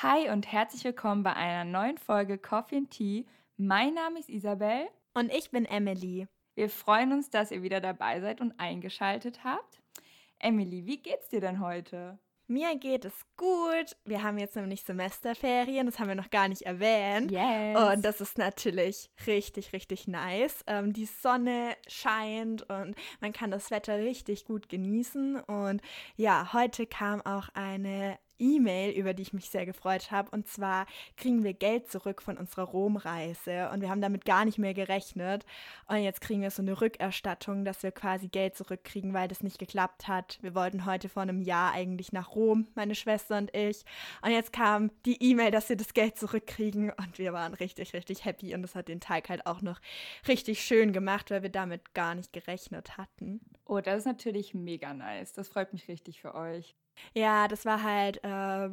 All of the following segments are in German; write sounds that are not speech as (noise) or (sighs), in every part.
Hi und herzlich willkommen bei einer neuen Folge Coffee and Tea. Mein Name ist Isabel. Und ich bin Emily. Wir freuen uns, dass ihr wieder dabei seid und eingeschaltet habt. Emily, wie geht's dir denn heute? Mir geht es gut. Wir haben jetzt nämlich Semesterferien, das haben wir noch gar nicht erwähnt. Yes. Und das ist natürlich richtig, richtig nice. Ähm, die Sonne scheint und man kann das Wetter richtig gut genießen. Und ja, heute kam auch eine E-Mail, über die ich mich sehr gefreut habe. Und zwar kriegen wir Geld zurück von unserer Romreise und wir haben damit gar nicht mehr gerechnet. Und jetzt kriegen wir so eine Rückerstattung, dass wir quasi Geld zurückkriegen, weil das nicht geklappt hat. Wir wollten heute vor einem Jahr eigentlich nach Rom, meine Schwester und ich. Und jetzt kam die E-Mail, dass wir das Geld zurückkriegen und wir waren richtig, richtig happy und das hat den Tag halt auch noch richtig schön gemacht, weil wir damit gar nicht gerechnet hatten. Oh, das ist natürlich mega nice. Das freut mich richtig für euch. Ja, das war halt äh,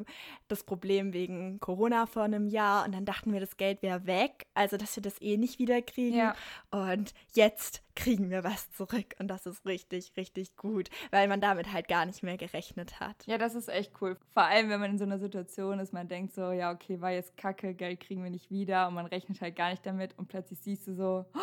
das Problem wegen Corona vor einem Jahr und dann dachten wir, das Geld wäre weg, also dass wir das eh nicht wieder kriegen. Ja. Und jetzt kriegen wir was zurück und das ist richtig, richtig gut, weil man damit halt gar nicht mehr gerechnet hat. Ja, das ist echt cool. Vor allem, wenn man in so einer Situation ist, man denkt so, ja, okay, war jetzt kacke, Geld kriegen wir nicht wieder und man rechnet halt gar nicht damit und plötzlich siehst du so, oh,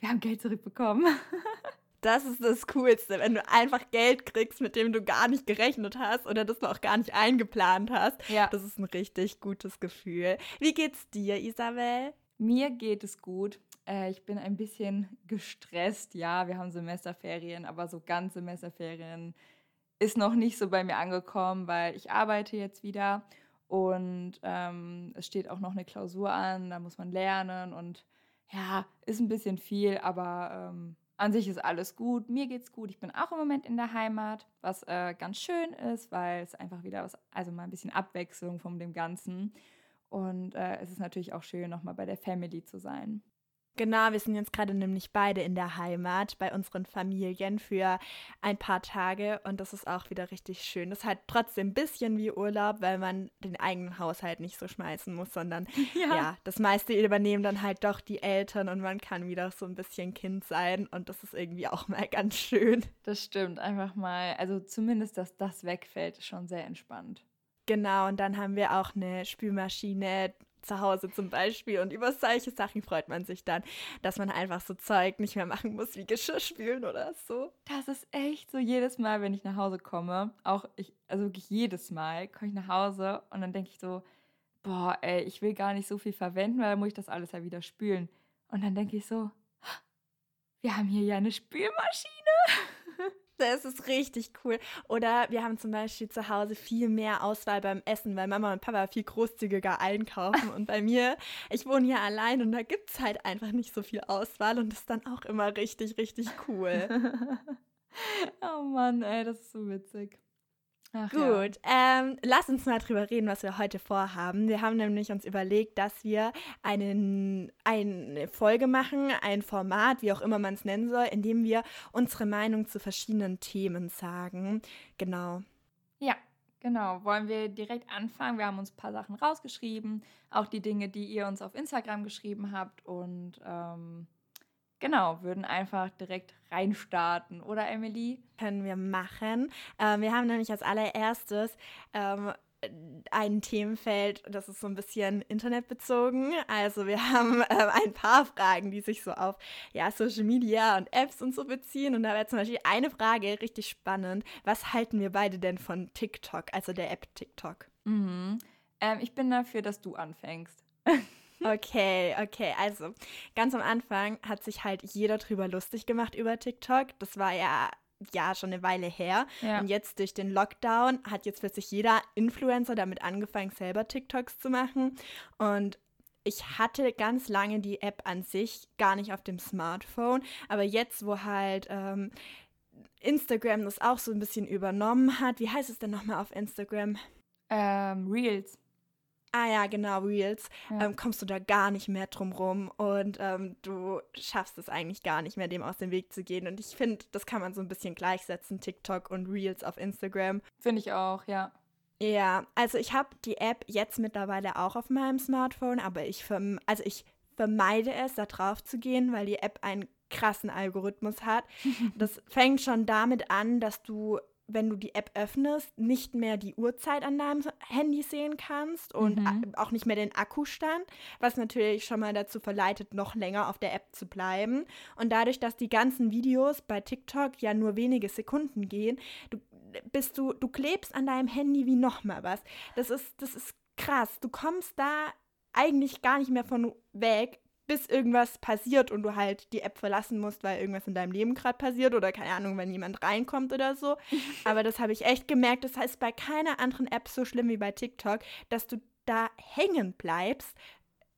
wir haben Geld zurückbekommen. (laughs) Das ist das Coolste, wenn du einfach Geld kriegst, mit dem du gar nicht gerechnet hast oder das du auch gar nicht eingeplant hast. Ja. Das ist ein richtig gutes Gefühl. Wie geht's dir, Isabel? Mir geht es gut. Äh, ich bin ein bisschen gestresst. Ja, wir haben Semesterferien, aber so ganz Semesterferien ist noch nicht so bei mir angekommen, weil ich arbeite jetzt wieder und ähm, es steht auch noch eine Klausur an, da muss man lernen und ja, ist ein bisschen viel, aber ähm, an sich ist alles gut. Mir geht's gut. Ich bin auch im Moment in der Heimat, was äh, ganz schön ist, weil es einfach wieder was, also mal ein bisschen Abwechslung von dem Ganzen. Und äh, es ist natürlich auch schön, nochmal bei der Family zu sein. Genau, wir sind jetzt gerade nämlich beide in der Heimat bei unseren Familien für ein paar Tage und das ist auch wieder richtig schön. Das ist halt trotzdem ein bisschen wie Urlaub, weil man den eigenen Haushalt nicht so schmeißen muss, sondern (laughs) ja. ja. das meiste übernehmen dann halt doch die Eltern und man kann wieder so ein bisschen Kind sein und das ist irgendwie auch mal ganz schön. Das stimmt, einfach mal, also zumindest, dass das wegfällt, ist schon sehr entspannt. Genau, und dann haben wir auch eine Spülmaschine zu Hause zum Beispiel. Und über solche Sachen freut man sich dann, dass man einfach so Zeug nicht mehr machen muss, wie Geschirr spülen oder so. Das ist echt so jedes Mal, wenn ich nach Hause komme. Auch ich, also wirklich jedes Mal komme ich nach Hause und dann denke ich so, boah, ey, ich will gar nicht so viel verwenden, weil dann muss ich das alles ja wieder spülen. Und dann denke ich so, wir haben hier ja eine Spülmaschine. Das ist richtig cool. Oder wir haben zum Beispiel zu Hause viel mehr Auswahl beim Essen, weil Mama und Papa viel großzügiger einkaufen. Und bei mir, ich wohne hier allein und da gibt es halt einfach nicht so viel Auswahl und das ist dann auch immer richtig, richtig cool. (laughs) oh Mann, ey, das ist so witzig. Ach, Gut, ja. ähm, lass uns mal drüber reden, was wir heute vorhaben. Wir haben nämlich uns überlegt, dass wir einen, eine Folge machen, ein Format, wie auch immer man es nennen soll, in dem wir unsere Meinung zu verschiedenen Themen sagen. Genau. Ja, genau. Wollen wir direkt anfangen? Wir haben uns ein paar Sachen rausgeschrieben, auch die Dinge, die ihr uns auf Instagram geschrieben habt und ähm, Genau, würden einfach direkt reinstarten, oder Emily? Können wir machen. Ähm, wir haben nämlich als allererstes ähm, ein Themenfeld, das ist so ein bisschen internetbezogen. Also wir (laughs) haben äh, ein paar Fragen, die sich so auf ja, Social Media und Apps und so beziehen. Und da wäre zum Beispiel eine Frage richtig spannend. Was halten wir beide denn von TikTok, also der App TikTok? Mhm. Ähm, ich bin dafür, dass du anfängst. (laughs) Okay, okay. Also ganz am Anfang hat sich halt jeder drüber lustig gemacht über TikTok. Das war ja ja schon eine Weile her. Ja. Und jetzt durch den Lockdown hat jetzt plötzlich jeder Influencer damit angefangen, selber TikToks zu machen. Und ich hatte ganz lange die App an sich gar nicht auf dem Smartphone. Aber jetzt, wo halt ähm, Instagram das auch so ein bisschen übernommen hat, wie heißt es denn nochmal auf Instagram? Ähm, Reels ah ja, genau, Reels, ja. ähm, kommst du da gar nicht mehr drum rum und ähm, du schaffst es eigentlich gar nicht mehr, dem aus dem Weg zu gehen. Und ich finde, das kann man so ein bisschen gleichsetzen, TikTok und Reels auf Instagram. Finde ich auch, ja. Ja, also ich habe die App jetzt mittlerweile auch auf meinem Smartphone, aber ich, also ich vermeide es, da drauf zu gehen, weil die App einen krassen Algorithmus hat. (laughs) Das fängt schon damit an, dass du wenn du die App öffnest, nicht mehr die Uhrzeit an deinem Handy sehen kannst und mhm. auch nicht mehr den Akkustand, was natürlich schon mal dazu verleitet, noch länger auf der App zu bleiben. Und dadurch, dass die ganzen Videos bei TikTok ja nur wenige Sekunden gehen, du bist du, du klebst an deinem Handy wie nochmal was. Das ist, das ist krass. Du kommst da eigentlich gar nicht mehr von weg, bis irgendwas passiert und du halt die App verlassen musst, weil irgendwas in deinem Leben gerade passiert oder keine Ahnung, wenn jemand reinkommt oder so. (laughs) Aber das habe ich echt gemerkt. Das heißt bei keiner anderen App so schlimm wie bei TikTok, dass du da hängen bleibst.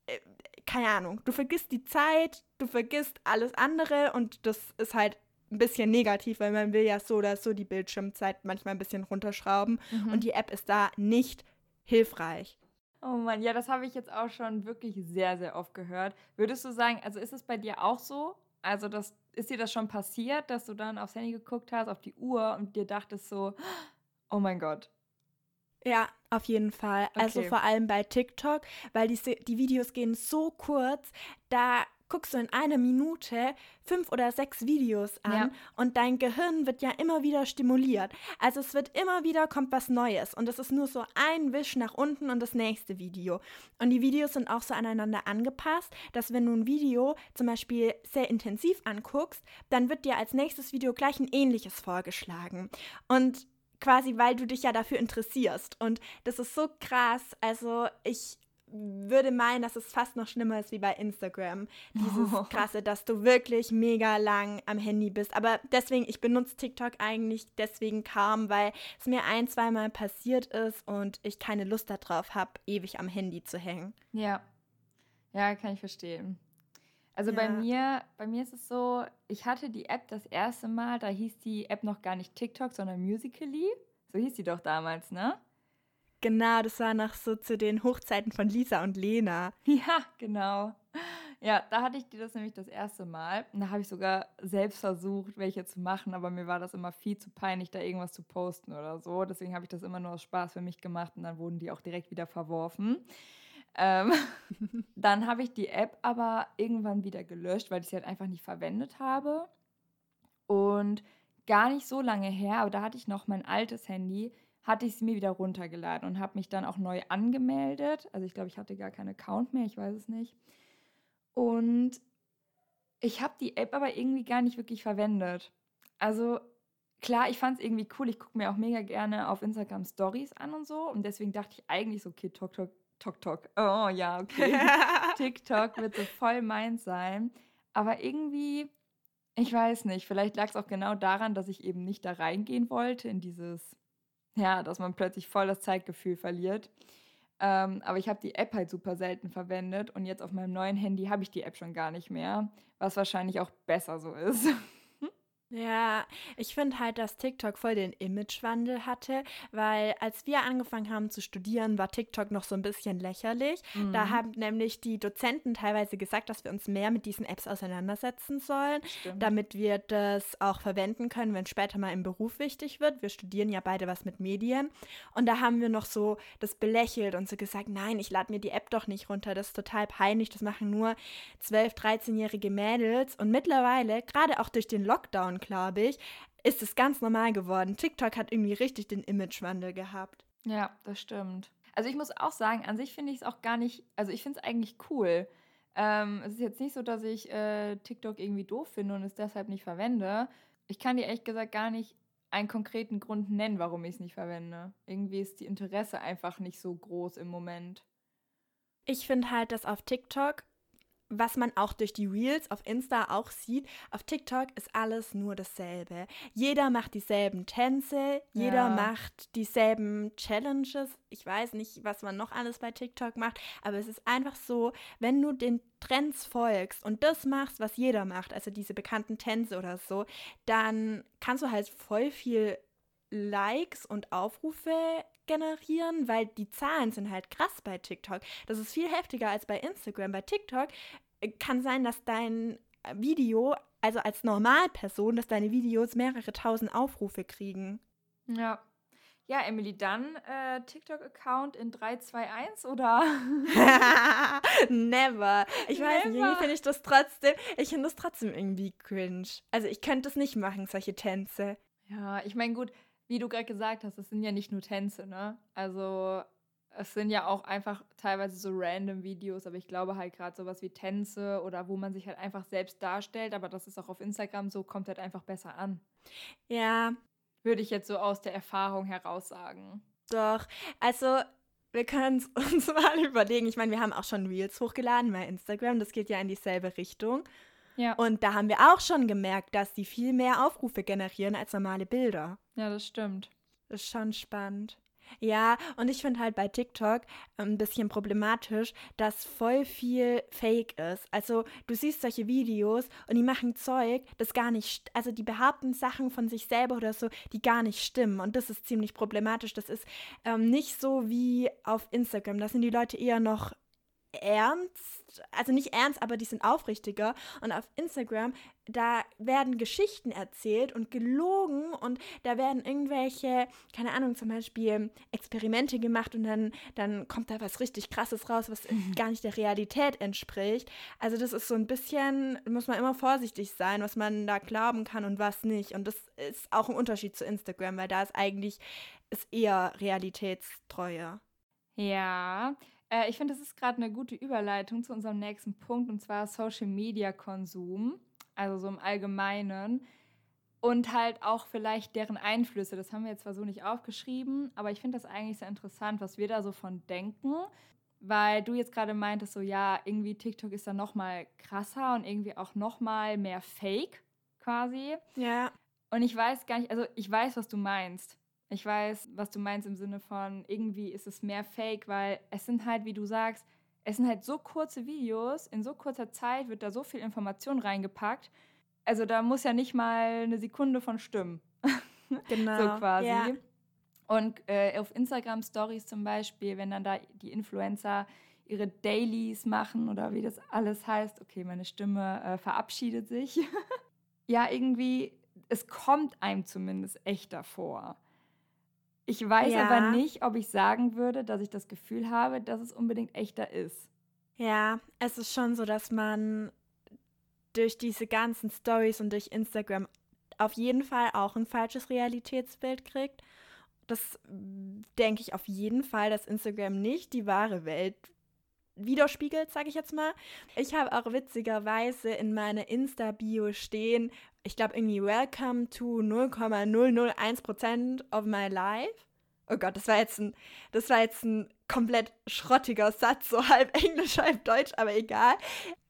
Äh, keine Ahnung, du vergisst die Zeit, du vergisst alles andere und das ist halt ein bisschen negativ, weil man will ja so oder so die Bildschirmzeit manchmal ein bisschen runterschrauben mhm. und die App ist da nicht hilfreich. Oh Mann, ja, das habe ich jetzt auch schon wirklich sehr, sehr oft gehört. Würdest du sagen, also ist es bei dir auch so? Also das, ist dir das schon passiert, dass du dann aufs Handy geguckt hast, auf die Uhr und dir dachtest so, oh mein Gott. Ja, auf jeden Fall. Also okay. Also vor allem bei TikTok, weil die, die Videos gehen so kurz, da guckst du in einer Minute fünf oder sechs Videos an ja. und dein Gehirn wird ja immer wieder stimuliert. Also es wird immer wieder, kommt was Neues und es ist nur so ein Wisch nach unten und das nächste Video. Und die Videos sind auch so aneinander angepasst, dass wenn du ein Video zum Beispiel sehr intensiv anguckst, dann wird dir als nächstes Video gleich ein ähnliches vorgeschlagen. Und quasi, weil du dich ja dafür interessierst. Und das ist so krass. Also ich würde meinen, dass es fast noch schlimmer ist wie bei Instagram. Dieses oh. krasse, dass du wirklich mega lang am Handy bist. Aber deswegen, ich benutze TikTok eigentlich deswegen kaum, weil es mir ein, zweimal passiert ist und ich keine Lust darauf habe, ewig am Handy zu hängen. Ja. Ja, kann ich verstehen. Also ja. bei mir, bei mir ist es so, ich hatte die App das erste Mal, da hieß die App noch gar nicht TikTok, sondern Musically. So hieß die doch damals, ne? Genau, das war noch so zu den Hochzeiten von Lisa und Lena. Ja, genau. Ja, da hatte ich das nämlich das erste Mal. Und da habe ich sogar selbst versucht, welche zu machen, aber mir war das immer viel zu peinlich, da irgendwas zu posten oder so. Deswegen habe ich das immer nur aus Spaß für mich gemacht und dann wurden die auch direkt wieder verworfen. Ähm, (laughs) dann habe ich die App aber irgendwann wieder gelöscht, weil ich sie halt einfach nicht verwendet habe. Und gar nicht so lange her, aber da hatte ich noch mein altes Handy hatte ich sie mir wieder runtergeladen und habe mich dann auch neu angemeldet. Also ich glaube, ich hatte gar keinen Account mehr, ich weiß es nicht. Und ich habe die App aber irgendwie gar nicht wirklich verwendet. Also klar, ich fand es irgendwie cool. Ich gucke mir auch mega gerne auf Instagram Stories an und so. Und deswegen dachte ich eigentlich so, okay, Tok Tok, Tok Tok. Oh ja, okay. (laughs) TikTok wird so voll meins sein. Aber irgendwie, ich weiß nicht, vielleicht lag es auch genau daran, dass ich eben nicht da reingehen wollte in dieses ja, dass man plötzlich voll das Zeitgefühl verliert. Ähm, aber ich habe die App halt super selten verwendet und jetzt auf meinem neuen Handy habe ich die App schon gar nicht mehr, was wahrscheinlich auch besser so ist. (laughs) Ja, ich finde halt, dass TikTok voll den Imagewandel hatte, weil als wir angefangen haben zu studieren, war TikTok noch so ein bisschen lächerlich. Mhm. Da haben nämlich die Dozenten teilweise gesagt, dass wir uns mehr mit diesen Apps auseinandersetzen sollen, Stimmt. damit wir das auch verwenden können, wenn später mal im Beruf wichtig wird. Wir studieren ja beide was mit Medien. Und da haben wir noch so das belächelt und so gesagt, nein, ich lade mir die App doch nicht runter, das ist total peinlich, das machen nur 12-, 13-jährige Mädels. Und mittlerweile, gerade auch durch den Lockdown, glaube ich, ist es ganz normal geworden. TikTok hat irgendwie richtig den Imagewandel gehabt. Ja, das stimmt. Also ich muss auch sagen, an sich finde ich es auch gar nicht, also ich finde es eigentlich cool. Ähm, es ist jetzt nicht so, dass ich äh, TikTok irgendwie doof finde und es deshalb nicht verwende. Ich kann dir ehrlich gesagt gar nicht einen konkreten Grund nennen, warum ich es nicht verwende. Irgendwie ist die Interesse einfach nicht so groß im Moment. Ich finde halt, dass auf TikTok was man auch durch die Reels auf Insta auch sieht, auf TikTok ist alles nur dasselbe. Jeder macht dieselben Tänze, jeder ja. macht dieselben Challenges. Ich weiß nicht, was man noch alles bei TikTok macht, aber es ist einfach so, wenn du den Trends folgst und das machst, was jeder macht, also diese bekannten Tänze oder so, dann kannst du halt voll viel Likes und Aufrufe generieren, weil die Zahlen sind halt krass bei TikTok. Das ist viel heftiger als bei Instagram. Bei TikTok äh, kann sein, dass dein Video, also als Normalperson, dass deine Videos mehrere tausend Aufrufe kriegen. Ja. Ja, Emily, dann äh, TikTok-Account in 321 oder? (laughs) Never. Ich Never. weiß nicht, irgendwie finde ich das trotzdem, ich finde das trotzdem irgendwie cringe. Also ich könnte es nicht machen, solche Tänze. Ja, ich meine, gut, wie du gerade gesagt hast, es sind ja nicht nur Tänze, ne? Also es sind ja auch einfach teilweise so random Videos, aber ich glaube halt gerade sowas wie Tänze oder wo man sich halt einfach selbst darstellt, aber das ist auch auf Instagram so, kommt halt einfach besser an. Ja. Würde ich jetzt so aus der Erfahrung heraus sagen. Doch, also wir können (laughs) uns mal überlegen. Ich meine, wir haben auch schon Reels hochgeladen bei Instagram, das geht ja in dieselbe Richtung. Ja. Und da haben wir auch schon gemerkt, dass die viel mehr Aufrufe generieren als normale Bilder. Ja, das stimmt. Das ist schon spannend. Ja, und ich finde halt bei TikTok ein bisschen problematisch, dass voll viel Fake ist. Also du siehst solche Videos und die machen Zeug, das gar nicht, also die behaupten Sachen von sich selber oder so, die gar nicht stimmen. Und das ist ziemlich problematisch. Das ist ähm, nicht so wie auf Instagram. Da sind die Leute eher noch ernst, also nicht ernst, aber die sind aufrichtiger. Und auf Instagram, da werden Geschichten erzählt und gelogen und da werden irgendwelche, keine Ahnung, zum Beispiel Experimente gemacht und dann, dann kommt da was richtig Krasses raus, was (laughs) gar nicht der Realität entspricht. Also das ist so ein bisschen, muss man immer vorsichtig sein, was man da glauben kann und was nicht. Und das ist auch ein Unterschied zu Instagram, weil da ist eigentlich ist eher realitätstreuer. Ja, äh, ich finde, das ist gerade eine gute Überleitung zu unserem nächsten Punkt, und zwar Social Media Konsum, also so im Allgemeinen. Und halt auch vielleicht deren Einflüsse. Das haben wir jetzt zwar so nicht aufgeschrieben, aber ich finde das eigentlich sehr interessant, was wir da so von denken. Weil du jetzt gerade meintest, so ja, irgendwie TikTok ist da noch mal krasser und irgendwie auch noch mal mehr Fake quasi. Ja. Und ich weiß gar nicht, also ich weiß, was du meinst. Ich weiß, was du meinst im Sinne von, irgendwie ist es mehr Fake, weil es sind halt, wie du sagst, es sind halt so kurze Videos, in so kurzer Zeit wird da so viel Information reingepackt. Also da muss ja nicht mal eine Sekunde von stimmen. (laughs) Genau. so quasi. Ja. Und äh, auf Instagram Stories zum Beispiel, wenn dann da die Influencer ihre Dailies machen oder wie das alles heißt, okay, meine Stimme äh, verabschiedet sich. (laughs) ja, irgendwie, es kommt einem zumindest echt davor. Ich weiß Ja. aber nicht, ob ich sagen würde, dass ich das Gefühl habe, dass es unbedingt echter ist. Ja, es ist schon so, dass man durch diese ganzen Stories und durch Instagram auf jeden Fall auch ein falsches Realitätsbild kriegt. Das mm, denke ich auf jeden Fall, dass Instagram nicht die wahre Welt widerspiegelt, sage ich jetzt mal. Ich habe auch witzigerweise in meiner Insta-Bio stehen, ich glaube irgendwie Welcome to 0,001% of my life. Oh Gott, das war jetzt ein, das war jetzt ein komplett schrottiger Satz, so halb Englisch, halb Deutsch, aber egal.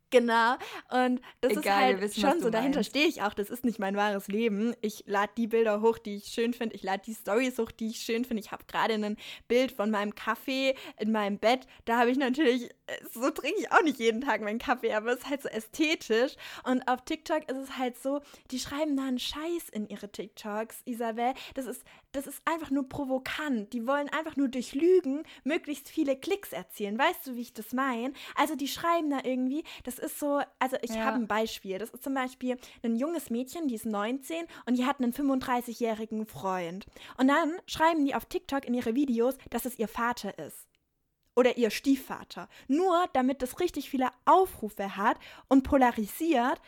Genau. Und das ist Egal, wir halt wissen, schon so, dahinter meinst. stehe ich auch. Das ist nicht mein wahres Leben. Ich lade die Bilder hoch, die ich schön finde. Ich lade die Stories hoch, die ich schön finde. Ich habe gerade ein Bild von meinem Kaffee in meinem Bett. Da habe ich natürlich, so trinke ich auch nicht jeden Tag meinen Kaffee, aber es ist halt so ästhetisch. Und auf TikTok ist es halt so, die schreiben da einen Scheiß in ihre TikToks, Isabel. Das ist, das ist einfach nur provokant. Die wollen einfach nur durch Lügen möglichst viele Klicks erzielen. Weißt du, wie ich das meine? Also die schreiben da irgendwie, das ist so, also ich Ja. habe ein Beispiel. Das ist zum Beispiel ein junges Mädchen, die ist 19 und die hat einen 35-jährigen Freund. Und dann schreiben die auf TikTok in ihre Videos, dass es ihr Vater ist. Oder ihr Stiefvater. Nur damit das richtig viele Aufrufe hat und polarisiert.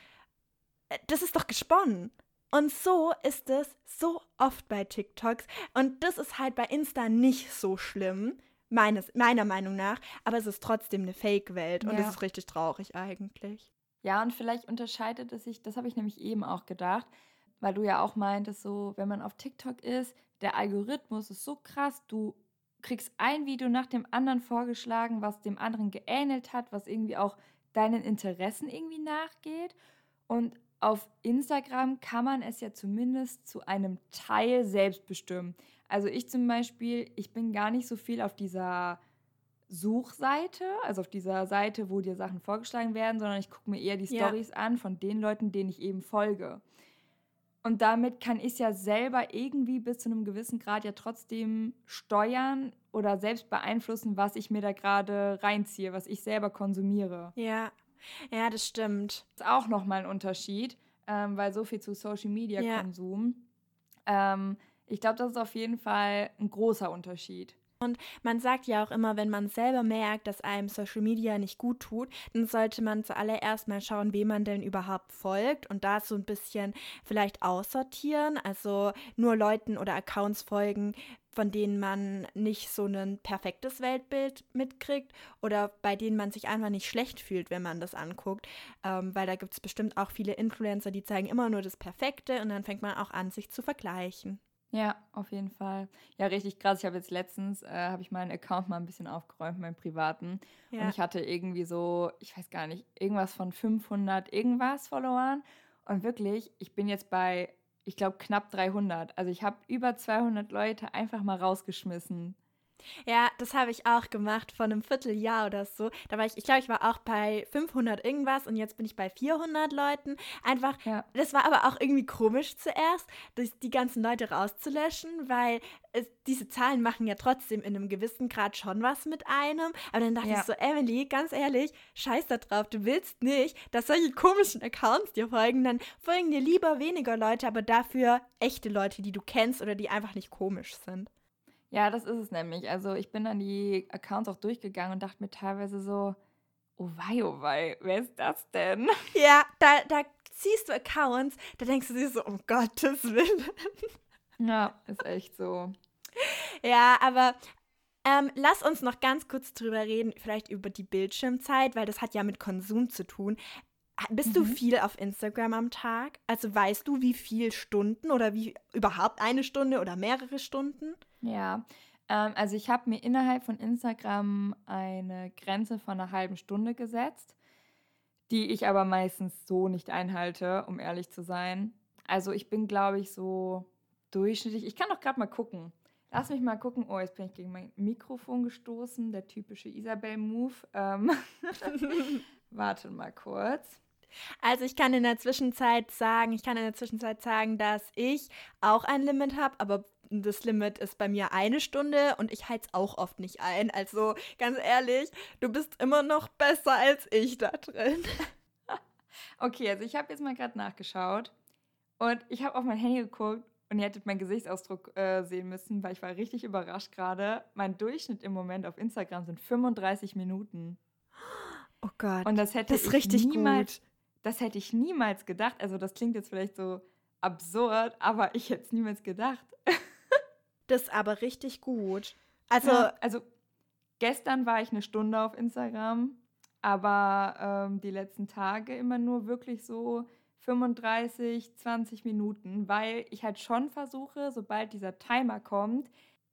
Äh, Das ist doch gesponnen. Und so ist es so oft bei TikToks. Und das ist halt bei Insta nicht so schlimm, meines, meiner Meinung nach. Aber es ist trotzdem eine Fake-Welt. Und Ja. das ist richtig traurig eigentlich. Ja, und vielleicht unterscheidet es sich, das habe ich nämlich eben auch gedacht, weil du ja auch meintest, so, wenn man auf TikTok ist, der Algorithmus ist so krass, du kriegst ein Video nach dem anderen vorgeschlagen, was dem anderen geähnelt hat, was irgendwie auch deinen Interessen irgendwie nachgeht. Und auf Instagram kann man es ja zumindest zu einem Teil selbst bestimmen. Also ich zum Beispiel, ich bin gar nicht so viel auf dieser Suchseite, also auf dieser Seite, wo dir Sachen vorgeschlagen werden, sondern ich gucke mir eher die Ja. Stories an von den Leuten, denen ich eben folge. Und damit kann ich ja selber irgendwie bis zu einem gewissen Grad ja trotzdem steuern oder selbst beeinflussen, was ich mir da gerade reinziehe, was ich selber konsumiere. Ja, ja, das stimmt. Das ist auch nochmal ein Unterschied, ähm, weil so viel zu Social Media Ja. Konsum. Ähm, ich glaube, das ist auf jeden Fall ein großer Unterschied. Und man sagt ja auch immer, wenn man selber merkt, dass einem Social Media nicht gut tut, dann sollte man zuallererst mal schauen, wem man denn überhaupt folgt und da so ein bisschen vielleicht aussortieren. Also nur Leuten oder Accounts folgen, von denen man nicht so ein perfektes Weltbild mitkriegt oder bei denen man sich einfach nicht schlecht fühlt, wenn man das anguckt. Ähm, weil da gibt es bestimmt auch viele Influencer, die zeigen immer nur das Perfekte und dann fängt man auch an, sich zu vergleichen. Ja, auf jeden Fall. Ja, richtig krass. Ich habe jetzt letztens, äh, habe ich meinen Account mal ein bisschen aufgeräumt, meinen privaten. Ja. Und ich hatte irgendwie so, ich weiß gar nicht, irgendwas von 500 irgendwas Followern. Und wirklich, ich bin jetzt bei, ich glaube, knapp 300. Also ich habe über 200 Leute einfach mal rausgeschmissen. Ja, das habe ich auch gemacht vor einem Vierteljahr oder so. Da war ich, ich glaube, ich war auch bei 500 irgendwas und jetzt bin ich bei 400 Leuten. Einfach, ja. das war aber auch irgendwie komisch zuerst, die ganzen Leute rauszulöschen, weil es, diese Zahlen machen ja trotzdem in einem gewissen Grad schon was mit einem. Aber dann dachte ja. ich so, Emily, ganz ehrlich, scheiß da drauf, du willst nicht, dass solche komischen Accounts dir folgen, dann folgen dir lieber weniger Leute, aber dafür echte Leute, die du kennst oder die einfach nicht komisch sind. Ja, das ist es nämlich. Also ich bin dann die Accounts auch durchgegangen und dachte mir teilweise so, oh wei, oh wei, wer ist das denn? (laughs) Ja, da, da siehst du Accounts, da denkst du dir so, um Gottes Willen. Ja, ist echt so. Ja, aber ähm, lass uns noch ganz kurz drüber reden, vielleicht über die Bildschirmzeit, weil das hat ja mit Konsum zu tun. Bist mhm. du viel auf Instagram am Tag? Also weißt du, wie viele Stunden oder wie überhaupt eine Stunde oder mehrere Stunden? Ja, ähm, also ich habe mir innerhalb von Instagram eine Grenze von einer halben Stunde gesetzt, die ich aber meistens so nicht einhalte, um ehrlich zu sein. Also ich bin, glaube ich, so durchschnittlich. Ich kann doch gerade mal gucken. Lass mich mal gucken. Oh, jetzt bin ich gegen mein Mikrofon gestoßen. Der typische Isabel-Move. Ähm (laughs) Warte mal kurz. Also ich kann in der Zwischenzeit sagen, ich kann in der Zwischenzeit sagen, dass ich auch ein Limit habe, aber das Limit ist bei mir eine Stunde und ich halte es auch oft nicht ein. Also ganz ehrlich, du bist immer noch besser als ich da drin. (laughs) okay, also ich habe jetzt mal gerade nachgeschaut und ich habe auf mein Handy geguckt und ihr hättet meinen Gesichtsausdruck äh, sehen müssen, weil ich war richtig überrascht gerade. Mein Durchschnitt im Moment auf Instagram sind 35 Minuten. Oh Gott. Und das hätte das richtig niemals, gut. Das hätte ich niemals gedacht. Also das klingt jetzt vielleicht so absurd, aber ich hätte es niemals gedacht. (laughs) Das aber richtig gut. Also, ja, also gestern war ich eine Stunde auf Instagram, aber ähm, die letzten Tage immer nur wirklich so 35, 20 Minuten, weil ich halt schon versuche, sobald dieser Timer kommt,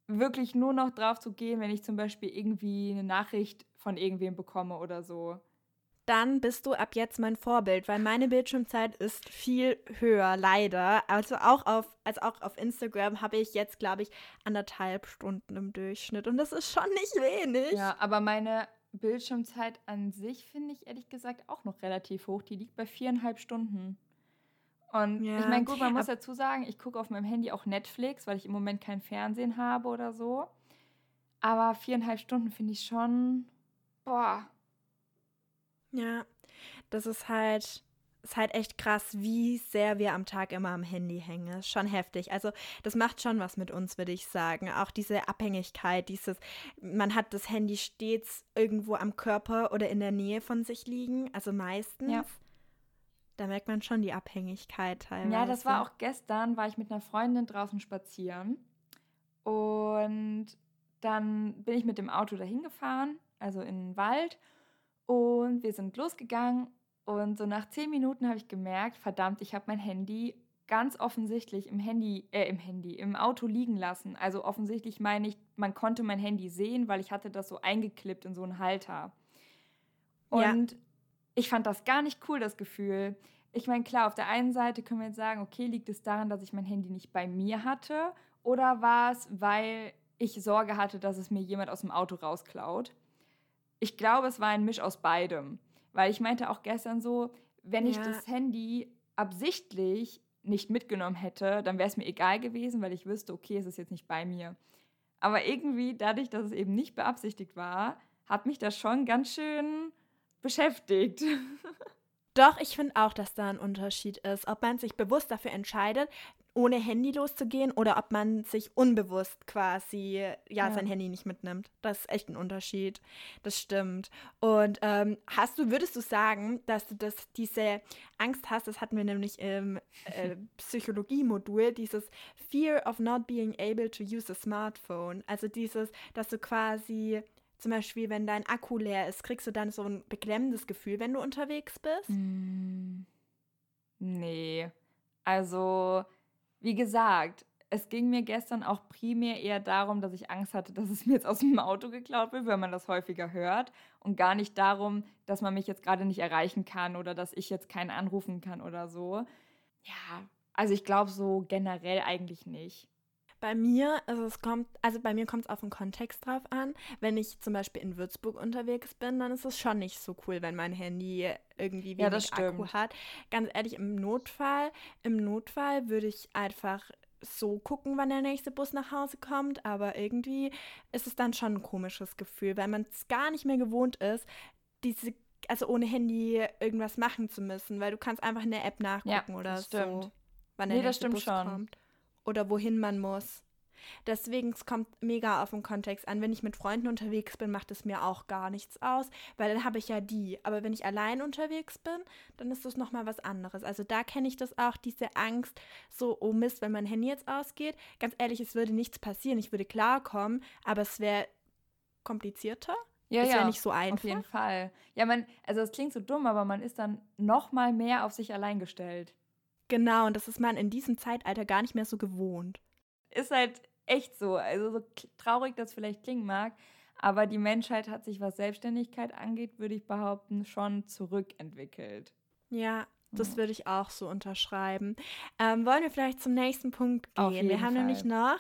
wirklich nur noch drauf zu gehen, wenn ich zum Beispiel irgendwie eine Nachricht von irgendwem bekomme oder so dann bist du ab jetzt mein Vorbild, weil meine Bildschirmzeit ist viel höher, leider. Also auch auf, also auch auf Instagram habe ich jetzt, glaube ich, anderthalb Stunden im Durchschnitt. Und das ist schon nicht wenig. Ja, aber meine Bildschirmzeit an sich finde ich ehrlich gesagt auch noch relativ hoch. Die liegt bei viereinhalb Stunden. Und ja. ich meine, gut, man muss dazu sagen, ich gucke auf meinem Handy auch Netflix, weil ich im Moment kein Fernsehen habe oder so. Aber viereinhalb Stunden finde ich schon, boah, ja, das ist halt, ist halt echt krass, wie sehr wir am Tag immer am Handy hängen. Das ist schon heftig. Also, das macht schon was mit uns, würde ich sagen. Auch diese Abhängigkeit, dieses, man hat das Handy stets irgendwo am Körper oder in der Nähe von sich liegen, also meistens. Ja. Da merkt man schon die Abhängigkeit teilweise. Ja, das war auch gestern, war ich mit einer Freundin draußen spazieren und dann bin ich mit dem Auto dahin gefahren, also in den Wald und wir sind losgegangen und so nach zehn Minuten habe ich gemerkt, verdammt, ich habe mein Handy ganz offensichtlich im Handy, äh, im Handy, im Auto liegen lassen. Also offensichtlich meine ich, man konnte mein Handy sehen, weil ich hatte das so eingeklippt in so einen Halter. Und ja. ich fand das gar nicht cool, das Gefühl. Ich meine, klar, auf der einen Seite können wir jetzt sagen, okay, liegt es daran, dass ich mein Handy nicht bei mir hatte? Oder war es, weil ich Sorge hatte, dass es mir jemand aus dem Auto rausklaut? Ich glaube, es war ein Misch aus beidem. Weil ich meinte auch gestern so, wenn ich das Handy absichtlich nicht mitgenommen hätte, dann wäre es mir egal gewesen, weil ich wüsste, okay, es ist jetzt nicht bei mir. Aber irgendwie, dadurch, dass es eben nicht beabsichtigt war, hat mich das schon ganz schön beschäftigt. (laughs) Doch, ich finde auch, dass da ein Unterschied ist, ob man sich bewusst dafür entscheidet ohne Handy loszugehen oder ob man sich unbewusst quasi ja, ja. sein Handy nicht mitnimmt. Das ist echt ein Unterschied. Das stimmt. Und ähm, hast du, würdest du sagen, dass du das, diese Angst hast, das hatten wir nämlich im äh, (laughs) Psychologie-Modul, dieses Fear of not being able to use a smartphone. Also dieses, dass du quasi zum Beispiel, wenn dein Akku leer ist, kriegst du dann so ein beklemmendes Gefühl, wenn du unterwegs bist? Mm, nee. Also, wie gesagt, es ging mir gestern auch primär eher darum, dass ich Angst hatte, dass es mir jetzt aus dem Auto geklaut wird, weil man das häufiger hört. Und gar nicht darum, dass man mich jetzt gerade nicht erreichen kann oder dass ich jetzt keinen anrufen kann oder so. Ja, also ich glaube so generell eigentlich nicht. Bei mir, also es kommt, also bei mir kommt es auf den Kontext drauf an. Wenn ich zum Beispiel in Würzburg unterwegs bin, dann ist es schon nicht so cool, wenn mein Handy irgendwie wenig ja, Akku hat. Ganz ehrlich, im Notfall, im Notfall würde ich einfach so gucken, wann der nächste Bus nach Hause kommt, aber irgendwie ist es dann schon ein komisches Gefühl, weil man es gar nicht mehr gewohnt ist, diese also ohne Handy irgendwas machen zu müssen, weil du kannst einfach in der App nachgucken ja, oder so, wann der nee, nächste Bus schon. kommt oder wohin man muss. Deswegen es kommt mega auf den Kontext an. Wenn ich mit Freunden unterwegs bin, macht es mir auch gar nichts aus, weil dann habe ich ja die. Aber wenn ich allein unterwegs bin, dann ist das nochmal was anderes. Also da kenne ich das auch, diese Angst, so, oh Mist, wenn mein Handy jetzt ausgeht. Ganz ehrlich, es würde nichts passieren. Ich würde klarkommen, aber es wäre komplizierter. Ja, es wäre ja, nicht so einfach. Auf jeden Fall. Ja, man, also es klingt so dumm, aber man ist dann nochmal mehr auf sich allein gestellt. Genau, und das ist man in diesem Zeitalter gar nicht mehr so gewohnt. Ist halt echt so. Also so traurig das vielleicht klingen mag, aber die Menschheit hat sich, was Selbstständigkeit angeht, würde ich behaupten, schon zurückentwickelt. Ja, das würde ich auch so unterschreiben. Ähm, wollen wir vielleicht zum nächsten Punkt gehen? Wir haben Fall. nämlich noch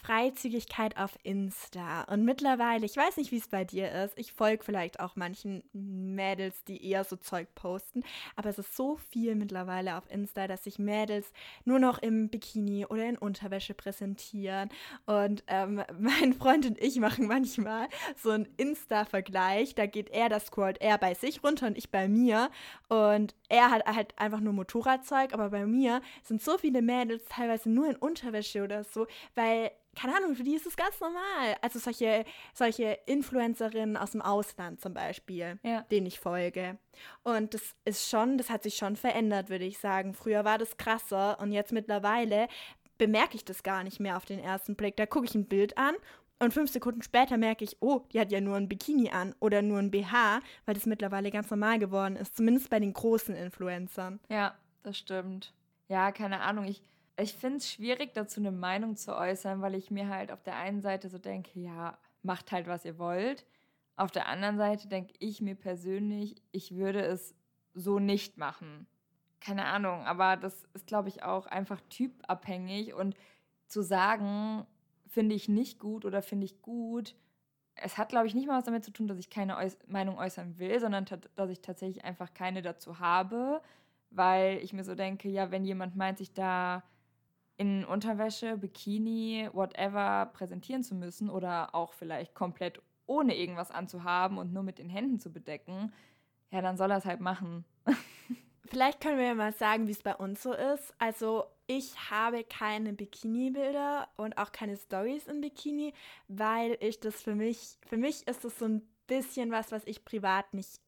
Freizügigkeit auf Insta. Und mittlerweile, ich weiß nicht, wie es bei dir ist, ich folge vielleicht auch manchen Mädels, die eher so Zeug posten, aber es ist so viel mittlerweile auf Insta, dass sich Mädels nur noch im Bikini oder in Unterwäsche präsentieren. Und ähm, (laughs) mein Freund und ich machen manchmal so einen Insta-Vergleich. Da geht er, das scrollt er bei sich runter und ich bei mir. Und er hat halt einfach nur Motorradzeug, aber bei mir sind so viele Mädels teilweise nur in Unterwäsche oder so, weil keine Ahnung, für die ist es ganz normal. Also solche, solche Influencerinnen aus dem Ausland zum Beispiel, ja. denen ich folge. Und das ist schon, das hat sich schon verändert, würde ich sagen. Früher war das krasser und jetzt mittlerweile bemerke ich das gar nicht mehr auf den ersten Blick. Da gucke ich ein Bild an und fünf Sekunden später merke ich, oh, die hat ja nur ein Bikini an oder nur ein BH, weil das mittlerweile ganz normal geworden ist, zumindest bei den großen Influencern. Ja, das stimmt. Ja, keine Ahnung. Ich, ich finde es schwierig, dazu eine Meinung zu äußern, weil ich mir halt auf der einen Seite so denke, ja, macht halt, was ihr wollt. Auf der anderen Seite denke ich mir persönlich, ich würde es so nicht machen. Keine Ahnung, aber das ist, glaube ich, auch einfach typabhängig und zu sagen, finde ich nicht gut oder finde ich gut, es hat, glaube ich, nicht mal was damit zu tun, dass ich keine Äuß Meinung äußern will, sondern dass ich tatsächlich einfach keine dazu habe, weil ich mir so denke, ja, wenn jemand meint, sich da in Unterwäsche, Bikini, whatever präsentieren zu müssen oder auch vielleicht komplett ohne irgendwas anzuhaben und nur mit den Händen zu bedecken, ja, dann soll er es halt machen. (laughs) Vielleicht können wir ja mal sagen, wie es bei uns so ist. Also ich habe keine Bikini-Bilder und auch keine Stories in Bikini, weil ich das für mich, für mich ist das so ein bisschen was, was ich privat nicht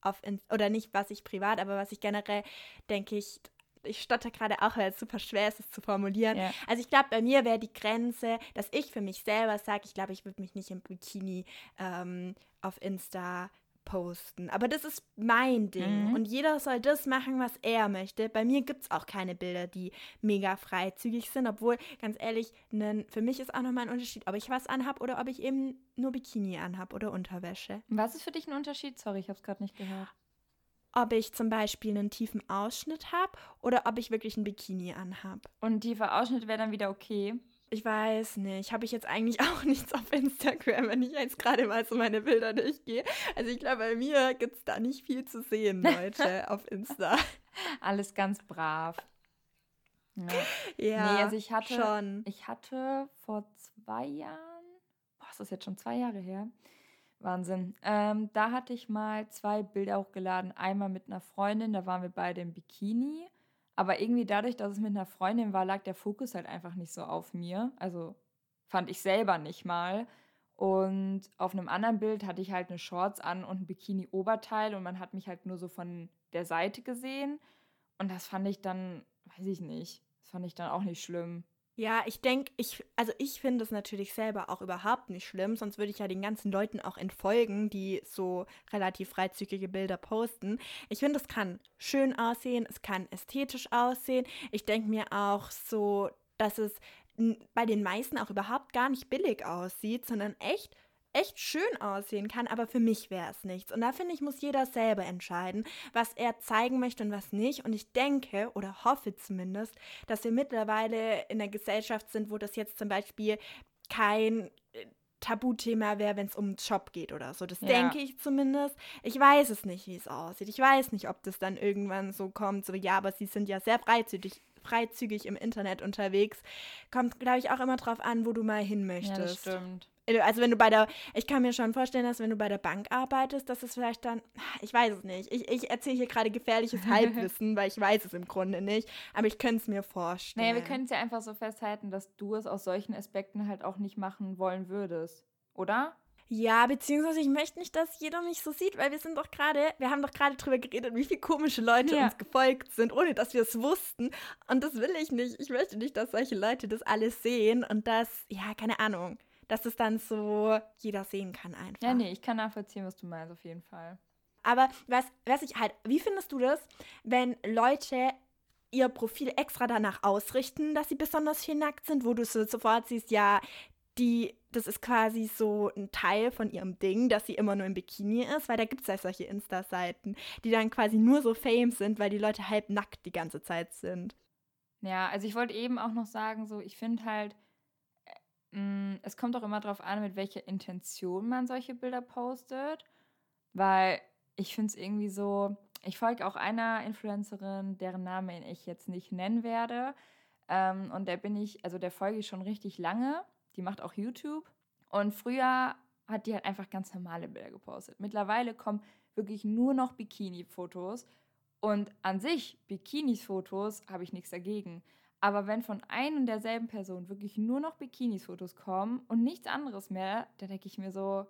auf, oder nicht was ich privat, aber was ich generell, denke ich, ich stotter gerade auch, weil es super schwer ist, es zu formulieren. Ja. Also ich glaube, bei mir wäre die Grenze, dass ich für mich selber sage, ich glaube, ich würde mich nicht im Bikini ähm, auf Insta posten. Aber das ist mein Ding. Mhm. Und jeder soll das machen, was er möchte. Bei mir gibt es auch keine Bilder, die mega freizügig sind. Obwohl, ganz ehrlich, ne, für mich ist auch nochmal ein Unterschied, ob ich was anhab oder ob ich eben nur Bikini anhab oder Unterwäsche. Was ist für dich ein Unterschied? Sorry, ich habe es gerade nicht gehört ob ich zum Beispiel einen tiefen Ausschnitt habe oder ob ich wirklich ein Bikini anhab. Und tiefer Ausschnitt wäre dann wieder okay. Ich weiß nicht. Habe ich jetzt eigentlich (laughs) auch nichts auf Instagram, wenn ich jetzt gerade mal so meine Bilder durchgehe. Also ich glaube, bei mir gibt es da nicht viel zu sehen, Leute, (laughs) auf Insta. Alles ganz brav. Ja, ja nee, also ich hatte, schon. Ich hatte vor zwei Jahren, boah, ist das jetzt schon zwei Jahre her, Wahnsinn. Ähm, da hatte ich mal zwei Bilder hochgeladen. Einmal mit einer Freundin, da waren wir beide im Bikini, Aber irgendwie dadurch, dass es mit einer Freundin war, lag der Fokus halt einfach nicht so auf mir. Also fand ich selber nicht mal. Und auf einem anderen Bild hatte ich halt eine Shorts an und ein Bikini-Oberteil und man hat mich halt nur so von der Seite gesehen. Und das fand ich dann, weiß ich nicht, das fand ich dann auch nicht schlimm. Ja, ich denke, ich, also ich finde es natürlich selber auch überhaupt nicht schlimm, sonst würde ich ja den ganzen Leuten auch entfolgen, die so relativ freizügige Bilder posten. Ich finde, es kann schön aussehen, es kann ästhetisch aussehen. Ich denke mir auch so, dass es bei den meisten auch überhaupt gar nicht billig aussieht, sondern echt echt schön aussehen kann, aber für mich wäre es nichts. Und da finde ich, muss jeder selber entscheiden, was er zeigen möchte und was nicht. Und ich denke oder hoffe zumindest, dass wir mittlerweile in einer Gesellschaft sind, wo das jetzt zum Beispiel kein äh, Tabuthema wäre, wenn es um den Job geht oder so. Das ja. denke ich zumindest. Ich weiß es nicht, wie es aussieht. Ich weiß nicht, ob das dann irgendwann so kommt, so ja, aber sie sind ja sehr freizügig, freizügig im Internet unterwegs. Kommt, glaube ich, auch immer drauf an, wo du mal hin möchtest. Ja, das stimmt. Also wenn du bei der, ich kann mir schon vorstellen, dass wenn du bei der Bank arbeitest, dass es vielleicht dann, ich weiß es nicht. Ich, ich erzähle hier gerade gefährliches (laughs) Halbwissen, weil ich weiß es im Grunde nicht. Aber ich könnte es mir vorstellen. Naja, wir können es ja einfach so festhalten, dass du es aus solchen Aspekten halt auch nicht machen wollen würdest, oder? Ja, beziehungsweise ich möchte nicht, dass jeder mich so sieht, weil wir sind doch gerade, wir haben doch gerade drüber geredet, wie viele komische Leute ja. uns gefolgt sind, ohne dass wir es wussten. Und das will ich nicht. Ich möchte nicht, dass solche Leute das alles sehen und das, ja, keine Ahnung dass es dann so jeder sehen kann einfach. Ja, nee, ich kann nachvollziehen, was du meinst, auf jeden Fall. Aber was, was ich halt, wie findest du das, wenn Leute ihr Profil extra danach ausrichten, dass sie besonders viel nackt sind, wo du so sofort siehst, ja, die, das ist quasi so ein Teil von ihrem Ding, dass sie immer nur im Bikini ist, weil da gibt es ja solche Insta-Seiten, die dann quasi nur so Fame sind, weil die Leute halb nackt die ganze Zeit sind. Ja, also ich wollte eben auch noch sagen, so, ich finde halt, es kommt auch immer darauf an, mit welcher Intention man solche Bilder postet, weil ich finde es irgendwie so, ich folge auch einer Influencerin, deren Namen ich jetzt nicht nennen werde. Ähm, und der bin ich, also der folge ich schon richtig lange. Die macht auch YouTube. Und früher hat die halt einfach ganz normale Bilder gepostet. Mittlerweile kommen wirklich nur noch Bikini-Fotos. Und an sich, Bikinis-Fotos, habe ich nichts dagegen. Aber wenn von ein und derselben Person wirklich nur noch Bikinis-Fotos kommen und nichts anderes mehr, da denke ich mir so,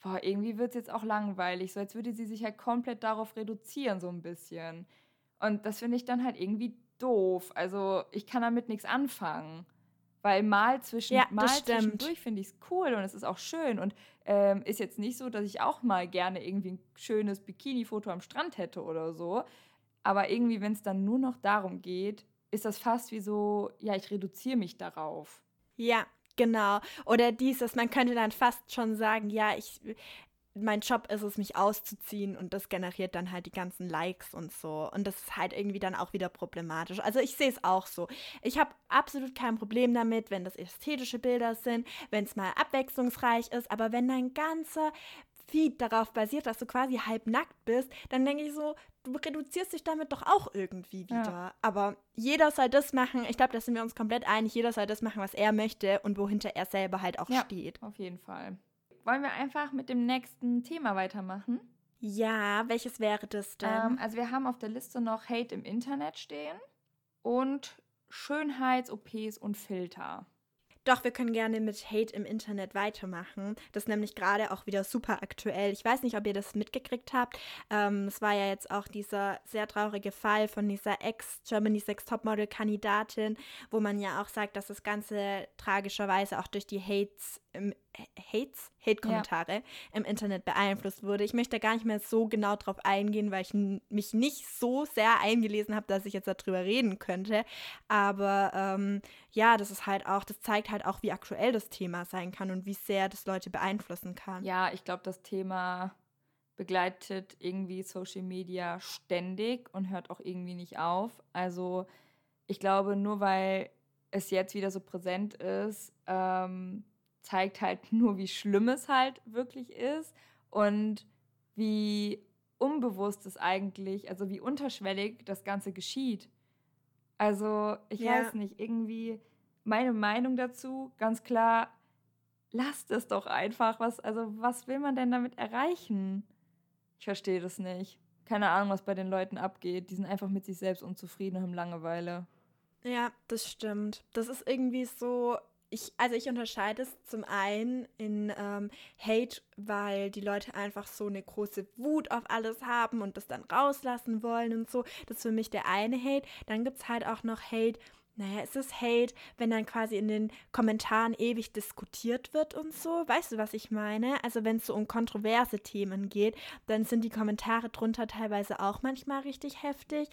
boah, irgendwie wird es jetzt auch langweilig. So als würde sie sich halt komplett darauf reduzieren, so ein bisschen. Und das finde ich dann halt irgendwie doof. Also ich kann damit nichts anfangen. Weil mal, zwischen, ja, mal zwischendurch finde ich es cool und es ist auch schön. Und ähm, ist jetzt nicht so, dass ich auch mal gerne irgendwie ein schönes Bikini-Foto am Strand hätte oder so. Aber irgendwie, wenn es dann nur noch darum geht, ist das fast wie so, ja, ich reduziere mich darauf. Ja, genau. Oder dieses, man könnte dann fast schon sagen, ja, ich, mein Job ist es, mich auszuziehen und das generiert dann halt die ganzen Likes und so. Und das ist halt irgendwie dann auch wieder problematisch. Also ich sehe es auch so. Ich habe absolut kein Problem damit, wenn das ästhetische Bilder sind, wenn es mal abwechslungsreich ist, aber wenn dein ganzer Feed darauf basiert, dass du quasi halb nackt bist, dann denke ich so, du reduzierst dich damit doch auch irgendwie wieder. Ja. Aber jeder soll das machen, ich glaube, da sind wir uns komplett einig, jeder soll das machen, was er möchte und wohinter er selber halt auch ja, steht. Auf jeden Fall. Wollen wir einfach mit dem nächsten Thema weitermachen? Ja, welches wäre das denn? Ähm, also wir haben auf der Liste noch Hate im Internet stehen und Schönheits-OPs und Filter. Doch, wir können gerne mit Hate im Internet weitermachen. Das ist nämlich gerade auch wieder super aktuell. Ich weiß nicht, ob ihr das mitgekriegt habt. Ähm, es war ja jetzt auch dieser sehr traurige Fall von dieser Ex-Germany's Next Topmodel-Kandidatin, wo man ja auch sagt, dass das Ganze tragischerweise auch durch die Hates im Hates, Hate-Kommentare ja. im Internet beeinflusst wurde. Ich möchte gar nicht mehr so genau drauf eingehen, weil ich mich nicht so sehr eingelesen habe, dass ich jetzt darüber reden könnte. Aber ähm, ja, das ist halt auch, das zeigt halt auch, wie aktuell das Thema sein kann und wie sehr das Leute beeinflussen kann. Ja, ich glaube, das Thema begleitet irgendwie Social Media ständig und hört auch irgendwie nicht auf. Also ich glaube, nur weil es jetzt wieder so präsent ist, ähm, zeigt halt nur, wie schlimm es halt wirklich ist und wie unbewusst es eigentlich, also wie unterschwellig das Ganze geschieht. Also, ich ja. weiß nicht, irgendwie meine Meinung dazu, ganz klar, lasst es doch einfach. Was, also, was will man denn damit erreichen? Ich verstehe das nicht. keine Ahnung, was bei den Leuten abgeht. Die sind einfach mit sich selbst unzufrieden und haben Langeweile. Ja, das stimmt. Das ist irgendwie so. Ich, also ich unterscheide es zum einen in ähm, Hate, weil die Leute einfach so eine große Wut auf alles haben und das dann rauslassen wollen und so. Das ist für mich der eine Hate. Dann gibt es halt auch noch Hate, naja, es ist Hate, wenn dann quasi in den Kommentaren ewig diskutiert wird und so. Weißt du, was ich meine? Also wenn es so um kontroverse Themen geht, dann sind die Kommentare drunter teilweise auch manchmal richtig heftig.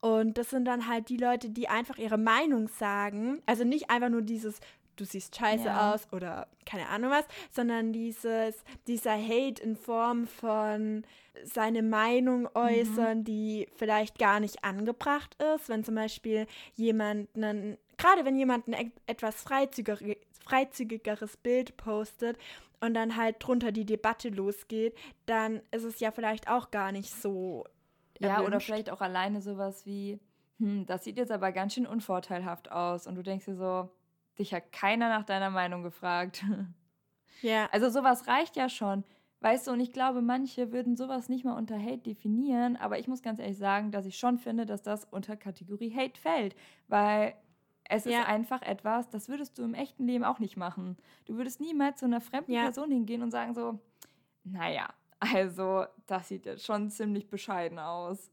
Und das sind dann halt die Leute, die einfach ihre Meinung sagen. Also nicht einfach nur dieses, du siehst scheiße ja. aus oder keine Ahnung was, sondern dieses, dieser Hate in Form von seine Meinung äußern, mhm. die vielleicht gar nicht angebracht ist. Wenn zum Beispiel jemand einen, gerade wenn jemand ein etwas freizügiger, freizügigeres Bild postet und dann halt drunter die Debatte losgeht, dann ist es ja vielleicht auch gar nicht so. Ja, erwünscht. oder vielleicht auch alleine sowas wie, hm, das sieht jetzt aber ganz schön unvorteilhaft aus. Und du denkst dir so, dich hat keiner nach deiner Meinung gefragt. (laughs) Ja. Also sowas reicht ja schon. Weißt du, und ich glaube, manche würden sowas nicht mal unter Hate definieren, aber ich muss ganz ehrlich sagen, dass ich schon finde, dass das unter Kategorie Hate fällt, weil es ja. ist einfach etwas, das würdest du im echten Leben auch nicht machen. Du würdest niemals zu einer fremden ja. Person hingehen und sagen so, naja, also das sieht jetzt schon ziemlich bescheiden aus.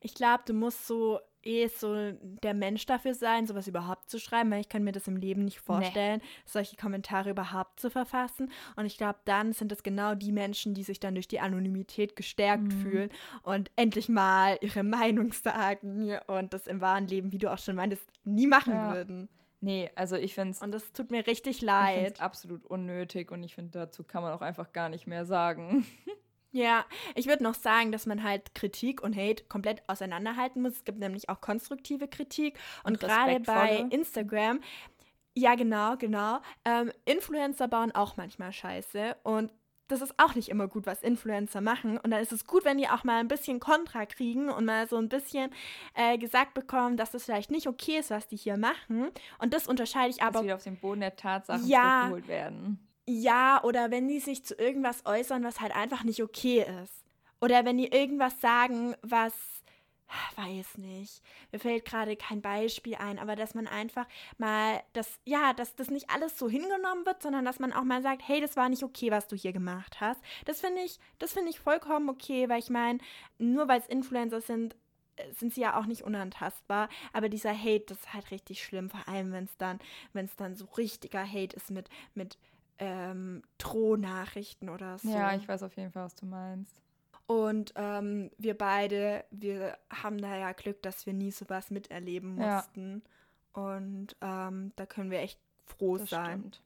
Ich glaube, du musst so eh so der Mensch dafür sein, sowas überhaupt zu schreiben, weil ich kann mir das im Leben nicht vorstellen, nee. solche Kommentare überhaupt zu verfassen. Und ich glaube, dann sind es genau die Menschen, die sich dann durch die Anonymität gestärkt mhm. fühlen und endlich mal ihre (laughs) Meinung sagen und das im wahren Leben, wie du auch schon meintest, nie machen ja. würden. Nee, also ich finde es. Und das tut mir richtig leid. absolut unnötig und ich finde, dazu kann man auch einfach gar nicht mehr sagen. (laughs) Ja, ich würde noch sagen, dass man halt Kritik und Hate komplett auseinanderhalten muss. Es gibt nämlich auch konstruktive Kritik und, und gerade bei Instagram, ja genau, genau, ähm, Influencer bauen auch manchmal Scheiße und das ist auch nicht immer gut, was Influencer machen. Und dann ist es gut, wenn die auch mal ein bisschen Kontra kriegen und mal so ein bisschen äh, gesagt bekommen, dass das vielleicht nicht okay ist, was die hier machen. Und das unterscheide ich aber. Dass wieder auf den Boden der Tatsachen ja, zurückgeholt werden. Ja, oder wenn die sich zu irgendwas äußern, was halt einfach nicht okay ist. Oder wenn die irgendwas sagen, was (sighs) weiß nicht. Mir fällt gerade kein Beispiel ein, aber dass man einfach mal das, ja, dass das nicht alles so hingenommen wird, sondern dass man auch mal sagt, hey, das war nicht okay, was du hier gemacht hast. Das finde ich, das finde ich vollkommen okay, weil ich meine, nur weil es Influencer sind, äh, sind sie ja auch nicht unantastbar, aber dieser Hate, das ist halt richtig schlimm, vor allem wenn es dann, wenn es dann so richtiger Hate ist mit, mit ähm, Drohnachrichten oder so. Ja, ich weiß auf jeden Fall, was du meinst. Und ähm, wir beide, wir haben da ja Glück, dass wir nie sowas miterleben mussten. Ja. Und ähm, da können wir echt froh das sein. Stimmt.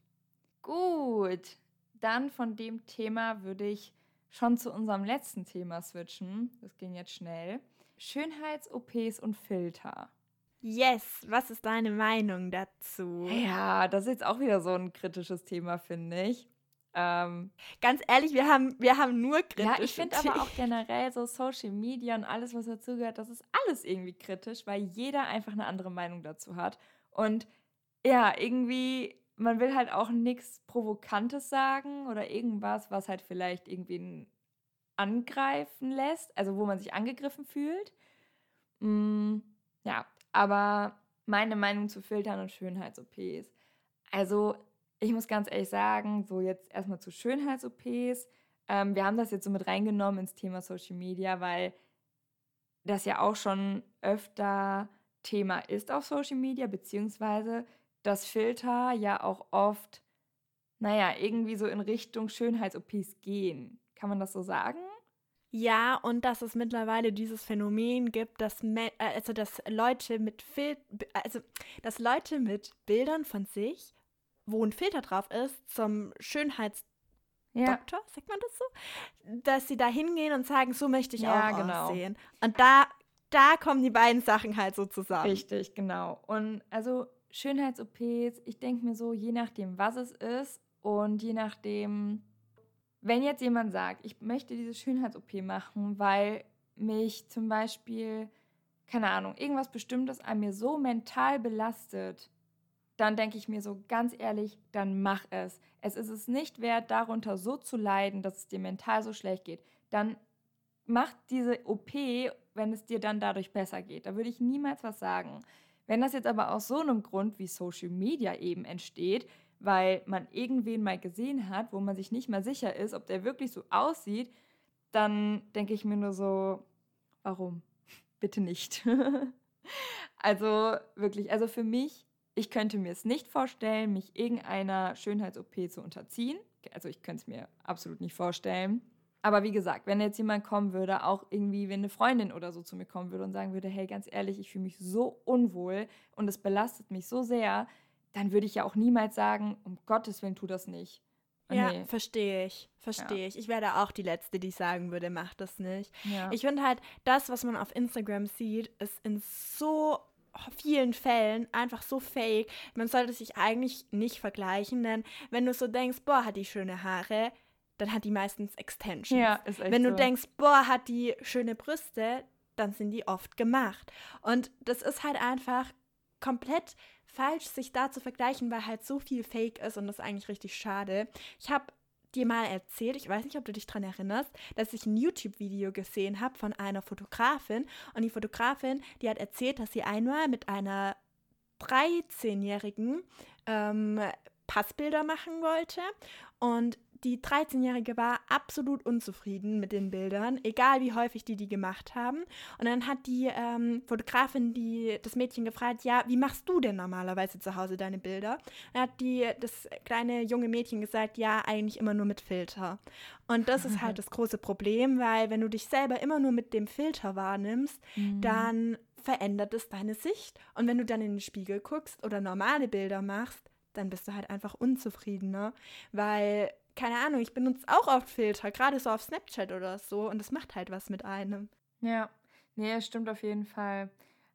Gut, dann von dem Thema würde ich schon zu unserem letzten Thema switchen. Das ging jetzt schnell. Schönheits-OPs und Filter. Yes, was ist deine Meinung dazu? Ja, das ist jetzt auch wieder so ein kritisches Thema, finde ich. Ähm, Ganz ehrlich, wir haben, wir haben nur kritische Ja, ich finde aber auch generell so Social Media und alles, was dazugehört, das ist alles irgendwie kritisch, weil jeder einfach eine andere Meinung dazu hat. Und ja, irgendwie, man will halt auch nichts Provokantes sagen oder irgendwas, was halt vielleicht irgendwie angreifen lässt, also wo man sich angegriffen fühlt. Mm, ja, aber meine Meinung zu Filtern und Schönheits-OPs. Also, ich muss ganz ehrlich sagen, so jetzt erstmal zu Schönheits-OPs. Ähm, wir haben das jetzt so mit reingenommen ins Thema Social Media, weil das ja auch schon öfter Thema ist auf Social Media, beziehungsweise dass Filter ja auch oft, naja, irgendwie so in Richtung Schönheits-OPs gehen. Kann man das so sagen? Ja, und dass es mittlerweile dieses Phänomen gibt, dass, äh, also dass Leute mit Fil also dass Leute mit Bildern von sich, wo ein Filter drauf ist, zum Schönheitsdoktor, ja. sagt man das so, dass sie da hingehen und sagen, so möchte ich ja, auch genau. aussehen. Und da, da kommen die beiden Sachen halt so zusammen. Richtig, genau. Und also Schönheits-OPs, ich denke mir so, je nachdem, was es ist und je nachdem, wenn jetzt jemand sagt, ich möchte diese Schönheits-OP machen, weil mich zum Beispiel, keine Ahnung, irgendwas Bestimmtes an mir so mental belastet, dann denke ich mir so ganz ehrlich, dann mach es. Es ist es nicht wert, darunter so zu leiden, dass es dir mental so schlecht geht. Dann mach diese OP, wenn es dir dann dadurch besser geht. Da würde ich niemals was sagen. Wenn das jetzt aber aus so einem Grund wie Social Media eben entsteht, weil man irgendwen mal gesehen hat, wo man sich nicht mal sicher ist, ob der wirklich so aussieht, dann denke ich mir nur so, warum? (laughs) Bitte nicht. (laughs) also wirklich, also für mich, ich könnte mir es nicht vorstellen, mich irgendeiner Schönheits-OP zu unterziehen. Also ich könnte es mir absolut nicht vorstellen. Aber wie gesagt, wenn jetzt jemand kommen würde, auch irgendwie, wenn eine Freundin oder so zu mir kommen würde und sagen würde, hey, ganz ehrlich, ich fühle mich so unwohl und es belastet mich so sehr, dann würde ich ja auch niemals sagen, um Gottes Willen, tu das nicht. Ja, nee. verstehe ich. Verstehe ja. ich. Ich wäre auch die Letzte, die sagen würde, mach das nicht. Ja. Ich finde halt, das, was man auf Instagram sieht, ist in so vielen Fällen einfach so fake. Man sollte sich eigentlich nicht vergleichen, denn wenn du so denkst, boah, hat die schöne Haare, dann hat die meistens Extensions. Ja, ist echt Wenn du so. denkst, boah, hat die schöne Brüste, dann sind die oft gemacht. Und das ist halt einfach komplett falsch, sich da zu vergleichen, weil halt so viel Fake ist und das ist eigentlich richtig schade. Ich habe dir mal erzählt, ich weiß nicht, ob du dich daran erinnerst, dass ich ein YouTube-Video gesehen habe von einer Fotografin und die Fotografin, die hat erzählt, dass sie einmal mit einer 13-jährigen ähm, Passbilder machen wollte und die 13-Jährige war absolut unzufrieden mit den Bildern, egal wie häufig die die gemacht haben. Und dann hat die ähm, Fotografin die, das Mädchen gefragt, ja, wie machst du denn normalerweise zu Hause deine Bilder? Dann hat die, das kleine junge Mädchen gesagt, ja, eigentlich immer nur mit Filter. Und das ist halt (laughs) das große Problem, weil wenn du dich selber immer nur mit dem Filter wahrnimmst, mhm. dann verändert es deine Sicht. Und wenn du dann in den Spiegel guckst oder normale Bilder machst, dann bist du halt einfach unzufriedener, weil keine Ahnung, ich benutze auch oft Filter, gerade so auf Snapchat oder so und das macht halt was mit einem. Ja, nee, stimmt auf jeden Fall.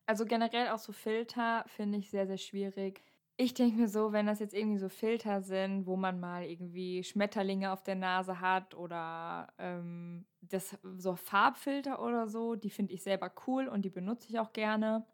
Also generell auch so Filter finde ich sehr, sehr schwierig. Ich denke mir so, wenn das jetzt irgendwie so Filter sind, wo man mal irgendwie Schmetterlinge auf der Nase hat oder ähm, das so Farbfilter oder so, die finde ich selber cool und die benutze ich auch gerne.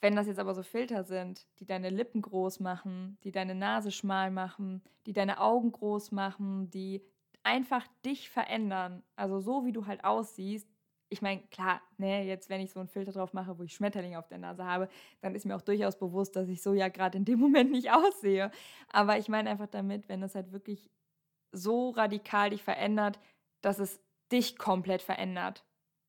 Wenn das jetzt aber so Filter sind, die deine Lippen groß machen, die deine Nase schmal machen, die deine Augen groß machen, die einfach dich verändern, also so wie du halt aussiehst, ich meine, klar, ne, jetzt wenn ich so einen Filter drauf mache, wo ich Schmetterlinge auf der Nase habe, dann ist mir auch durchaus bewusst, dass ich so ja gerade in dem (laughs) Moment nicht aussehe. Aber ich meine einfach damit, wenn es halt wirklich so radikal dich verändert, dass es dich komplett verändert.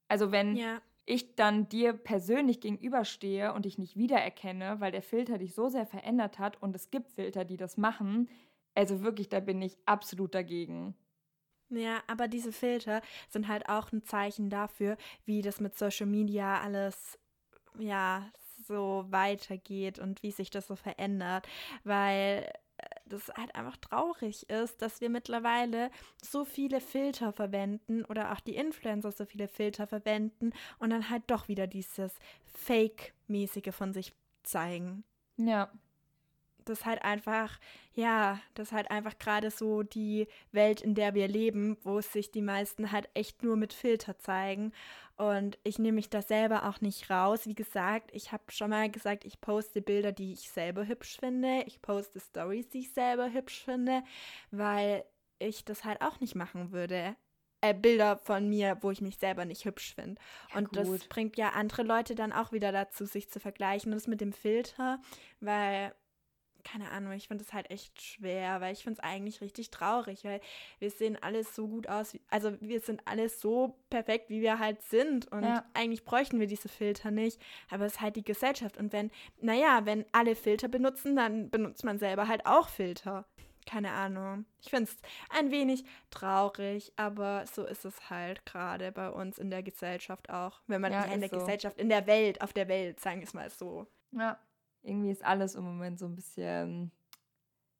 Also wenn ja ich dann dir persönlich gegenüberstehe und dich nicht wiedererkenne, weil der Filter dich so sehr verändert hat und es gibt Filter, die das machen, also wirklich, da bin ich absolut dagegen. Ja, aber diese Filter sind halt auch ein Zeichen dafür, wie das mit Social Media alles, ja, so weitergeht und wie sich das so verändert, weil das halt einfach traurig ist, dass wir mittlerweile so viele Filter verwenden oder auch die Influencer so viele Filter verwenden und dann halt doch wieder dieses Fake-mäßige von sich zeigen. Ja. Das ist halt einfach, ja, das ist halt einfach gerade so die Welt, in der wir leben, wo sich die meisten halt echt nur mit Filter zeigen. Und ich nehme mich da selber auch nicht raus. Wie gesagt, ich habe schon mal gesagt, ich poste Bilder, die ich selber hübsch finde. Ich poste Stories, die ich selber hübsch finde, weil ich das halt auch nicht machen würde. Äh, Bilder von mir, wo ich mich selber nicht hübsch finde. Ja, und gut. das bringt ja andere Leute dann auch wieder dazu, sich zu vergleichen. Und das mit dem Filter, weil keine Ahnung, ich finde es halt echt schwer, weil ich finde es eigentlich richtig traurig, weil wir sehen alles so gut aus, also wir sind alles so perfekt, wie wir halt sind und ja. eigentlich bräuchten wir diese Filter nicht, aber es ist halt die Gesellschaft und wenn, naja, wenn alle Filter benutzen, dann benutzt man selber halt auch Filter. Keine Ahnung. Ich finde es ein wenig traurig, aber so ist es halt gerade bei uns in der Gesellschaft auch. Wenn man ja, in der so. Gesellschaft, in der Welt, auf der Welt, sagen wir es mal so. Ja, irgendwie ist alles im Moment so ein bisschen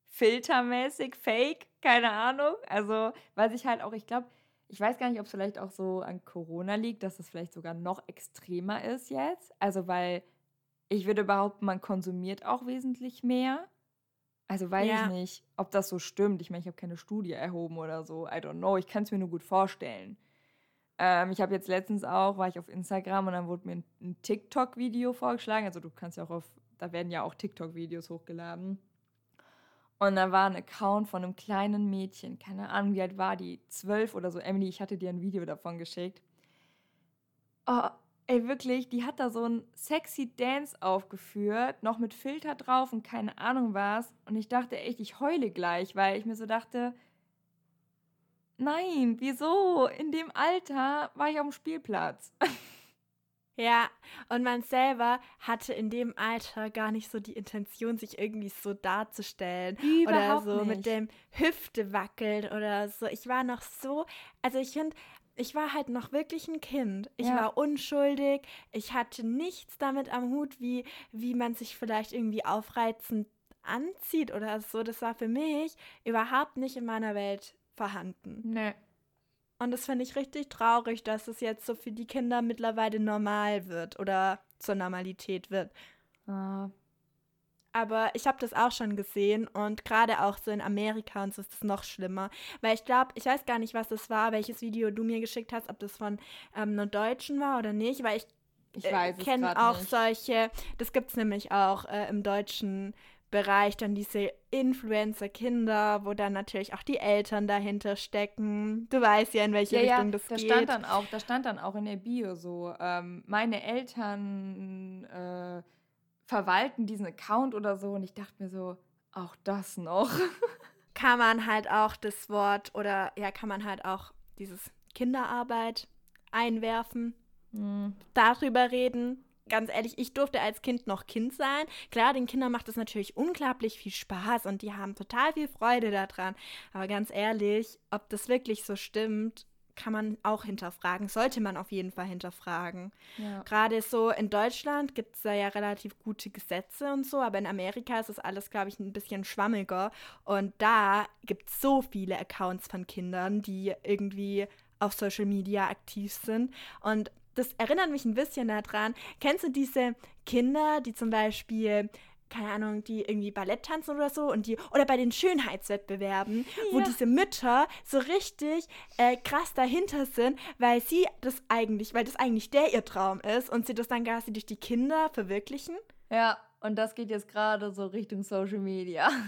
filtermäßig, fake, keine Ahnung. Also, weil sich halt auch, ich glaube, ich weiß gar nicht, ob es vielleicht auch so an Corona liegt, dass es vielleicht sogar noch extremer ist jetzt. Also, weil ich würde behaupten, man konsumiert auch wesentlich mehr. Also weiß ja. ich nicht, ob das so stimmt. Ich meine, ich habe keine Studie erhoben oder so. I don't know. Ich kann es mir nur gut vorstellen. Ähm, ich habe jetzt letztens auch, war ich auf Instagram und dann wurde mir ein, ein TikTok-Video vorgeschlagen. Also du kannst ja auch auf da werden ja auch TikTok-Videos hochgeladen. Und da war ein Account von einem kleinen Mädchen, keine Ahnung, wie alt war die, zwölf oder so. Emily, ich hatte dir ein Video davon geschickt. Oh, ey, wirklich, die hat da so ein sexy Dance aufgeführt, noch mit Filter drauf und keine Ahnung was. Und ich dachte echt, ich heule gleich, weil ich mir so dachte, nein, wieso? In dem Alter war ich auf dem Spielplatz. (laughs) Ja, und man selber hatte in dem Alter gar nicht so die Intention, sich irgendwie so darzustellen. Überhaupt oder so nicht. mit dem Hüfte wackeln oder so. Ich war noch so, also ich finde, ich war halt noch wirklich ein Kind. Ich Ja. war unschuldig. Ich hatte nichts damit am Hut, wie, wie man sich vielleicht irgendwie aufreizend anzieht oder so. Das war für mich überhaupt nicht in meiner Welt vorhanden. Nee. Und das finde ich richtig traurig, dass es jetzt so für die Kinder mittlerweile normal wird oder zur Normalität wird. Ah, Aber ich habe das auch schon gesehen und gerade auch so in Amerika und so ist das noch schlimmer. Weil ich glaube, ich weiß gar nicht, was das war, welches Video du mir geschickt hast, ob das von ähm, einer Deutschen war oder nicht, weil ich ich äh, es kenne auch nicht. solche, das gibt es nämlich auch äh, im deutschen Bereich, dann diese Influencer-Kinder, wo dann natürlich auch die Eltern dahinter stecken. Du weißt ja, in welche ja, Richtung ja, das da geht. stand dann auch, da stand dann auch in der Bio so, ähm, meine Eltern äh, verwalten diesen Account oder so und ich dachte mir so, auch das noch. (laughs) kann man halt auch das Wort oder ja, kann man halt auch dieses Kinderarbeit einwerfen, Hm, darüber reden. Ganz ehrlich, ich durfte als Kind noch Kind sein. Klar, den Kindern macht es natürlich unglaublich viel Spaß und die haben total viel Freude daran. Aber ganz ehrlich, ob das wirklich so stimmt, kann man auch hinterfragen. Sollte man auf jeden Fall hinterfragen. ja. Gerade so in Deutschland gibt es da ja relativ gute Gesetze und so, aber in Amerika ist das alles, glaube ich, ein bisschen schwammiger. Und da gibt es so viele Accounts von Kindern, die irgendwie auf Social Media aktiv sind. Und das erinnert mich ein bisschen daran. Kennst du diese Kinder, die zum Beispiel keine Ahnung, die irgendwie Ballett tanzen oder so und die oder bei den Schönheitswettbewerben, wo Ja. diese Mütter so richtig äh, krass dahinter sind, weil sie das eigentlich, weil das eigentlich der ihr Traum ist und sie das dann quasi durch die Kinder verwirklichen. ja, und das geht jetzt gerade so Richtung Social Media. (laughs)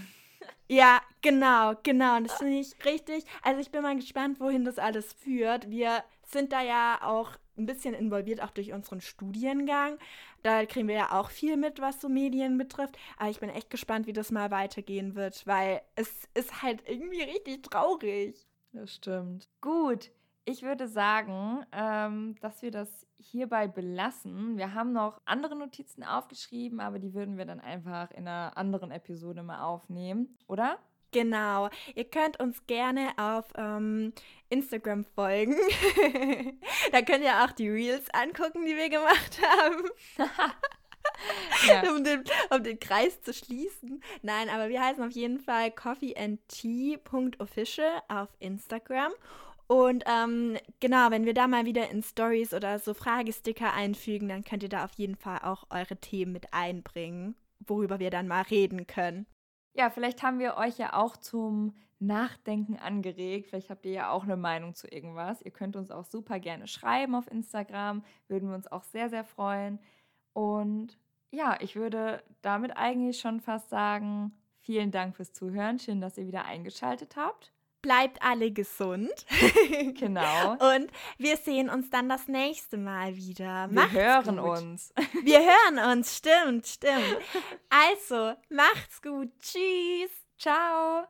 Ja, genau, genau. Und das finde ich richtig. Also ich bin mal gespannt, wohin das alles führt. Wir sind da ja auch ein bisschen involviert, auch durch unseren Studiengang. Da kriegen wir ja auch viel mit, was so Medien betrifft. Aber ich bin echt gespannt, wie das mal weitergehen wird, weil es ist halt irgendwie richtig traurig. Das stimmt. Gut, ich würde sagen, ähm, dass wir das hierbei belassen. Wir haben noch andere Notizen aufgeschrieben, aber die würden wir dann einfach in einer anderen Episode mal aufnehmen, oder? Genau. Ihr könnt uns gerne auf ähm, Instagram folgen. (laughs) da könnt ihr auch die Reels angucken, die wir gemacht haben. (laughs) Ja. um, den, um den Kreis zu schließen. Nein, aber wir heißen auf jeden Fall coffeeandtea.official auf Instagram. Und ähm, genau, wenn wir da mal wieder in Stories oder so Fragesticker einfügen, dann könnt ihr da auf jeden Fall auch eure Themen mit einbringen, worüber wir dann mal reden können. Ja, vielleicht haben wir euch ja auch zum Nachdenken angeregt. Vielleicht habt ihr ja auch eine Meinung zu irgendwas. Ihr könnt uns auch super gerne schreiben auf Instagram. Würden wir uns auch sehr, sehr freuen. Und ja, ich würde damit eigentlich schon fast sagen, vielen Dank fürs Zuhören. Schön, dass ihr wieder eingeschaltet habt. Bleibt alle gesund. (laughs) Genau. Und wir sehen uns dann das nächste Mal wieder. Wir Macht's hören gut. uns. (laughs) Wir hören uns, stimmt, stimmt. Also, macht's gut. Tschüss. Ciao.